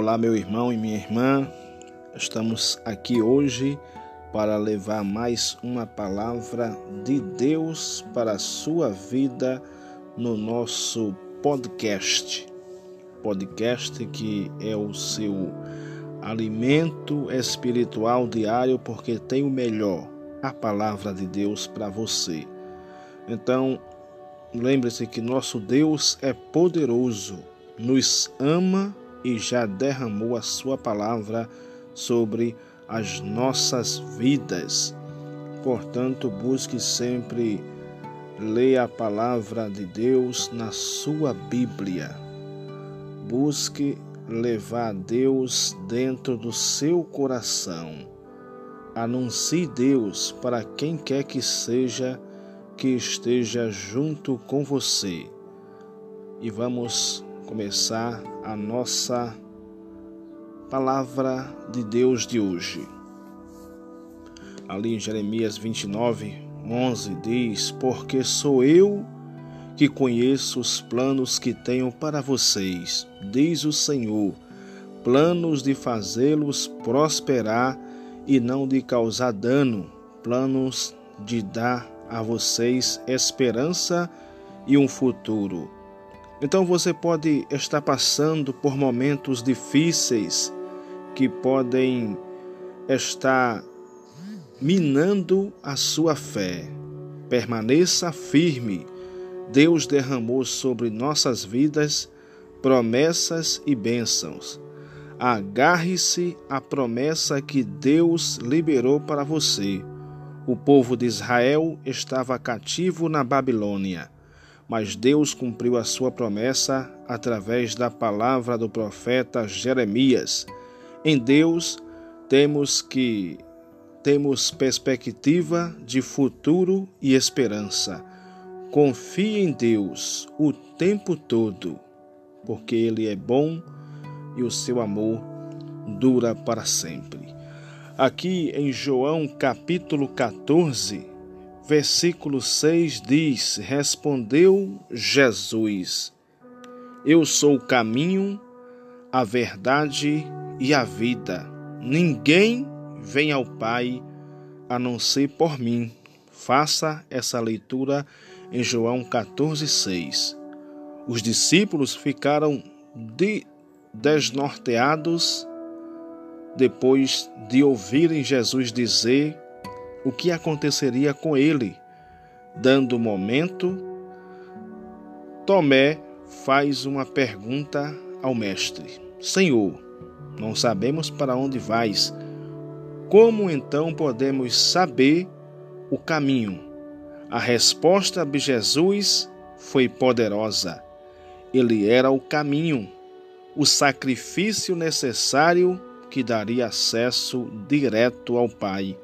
Olá, meu irmão e minha irmã. Estamos aqui hoje para levar mais uma palavra de Deus para a sua vida no nosso podcast. Podcast que é o seu alimento espiritual diário, porque tem o melhor, a palavra de Deus para você. Então, lembre-se que nosso Deus é poderoso, nos ama e já derramou a sua palavra sobre as nossas vidas. Portanto, busque sempre ler a palavra de Deus na sua Bíblia. Busque levar Deus dentro do seu coração. Anuncie Deus para quem quer que seja que esteja junto com você. E vamos começar a nossa palavra de Deus de hoje. Ali em Jeremias 29, 11 diz: Porque sou eu que conheço os planos que tenho para vocês, diz o Senhor, planos de fazê-los prosperar e não de causar dano, planos de dar a vocês esperança e um futuro. Então você pode estar passando por momentos difíceis que podem estar minando a sua fé. Permaneça firme. Deus derramou sobre nossas vidas promessas e bênçãos. Agarre-se à promessa que Deus liberou para você. O povo de Israel estava cativo na Babilônia mas Deus cumpriu a sua promessa através da palavra do profeta Jeremias. Em Deus temos que temos perspectiva de futuro e esperança. Confie em Deus o tempo todo, porque ele é bom e o seu amor dura para sempre. Aqui em João capítulo 14, versículo 6 diz: Respondeu Jesus: Eu sou o caminho, a verdade e a vida. Ninguém vem ao Pai a não ser por mim. Faça essa leitura em João 14,6. Os discípulos ficaram de desnorteados depois de ouvirem Jesus dizer o que aconteceria com ele. Dando momento, Tomé faz uma pergunta ao mestre: Senhor, não sabemos para onde vais. Como então podemos saber o caminho? A resposta de Jesus foi poderosa. Ele era o caminho, o sacrifício necessário que daria acesso direto ao Pai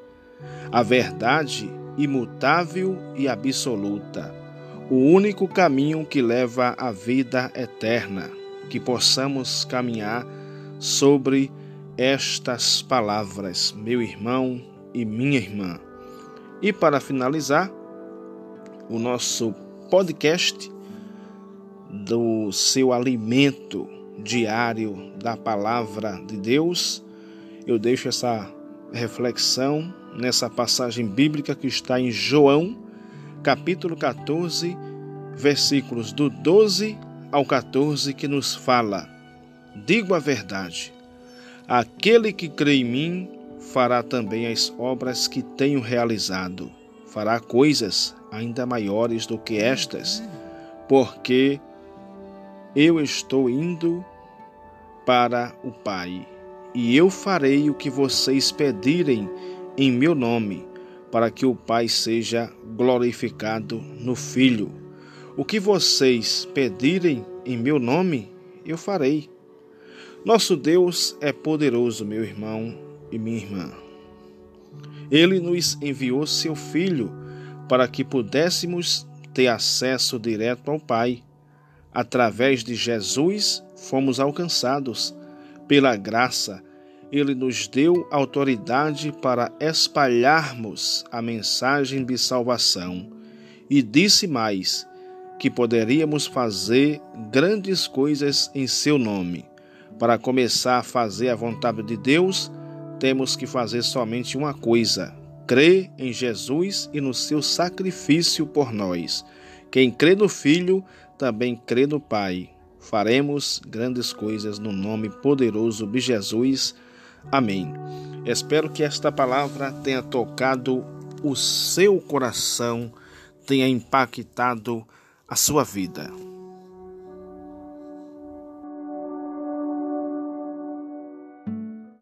a verdade imutável e absoluta, o único caminho que leva à vida eterna, que possamos caminhar sobre estas palavras, meu irmão e minha irmã. E para finalizar, o nosso podcast do seu alimento diário da palavra de Deus, eu deixo essa reflexão nessa passagem bíblica que está em João, capítulo 14, versículos do 12 ao 14, que nos fala: Digo a verdade, aquele que crê em mim fará também as obras que tenho realizado, fará coisas ainda maiores do que estas, porque eu estou indo para o Pai, e eu farei o que vocês pedirem em meu nome, para que o Pai seja glorificado no Filho. O que vocês pedirem em meu nome, eu farei. Nosso Deus é poderoso, meu irmão e minha irmã. Ele nos enviou seu Filho para que pudéssemos ter acesso direto ao Pai. Através de Jesus, fomos alcançados pela graça ele nos deu autoridade para espalharmos a mensagem de salvação e disse mais que poderíamos fazer grandes coisas em seu nome. Para começar a fazer a vontade de Deus, temos que fazer somente uma coisa: crer em Jesus e no seu sacrifício por nós. Quem crê no Filho também crê no Pai. Faremos grandes coisas no nome poderoso de Jesus. Amém. Espero que esta palavra tenha tocado o seu coração, tenha impactado a sua vida.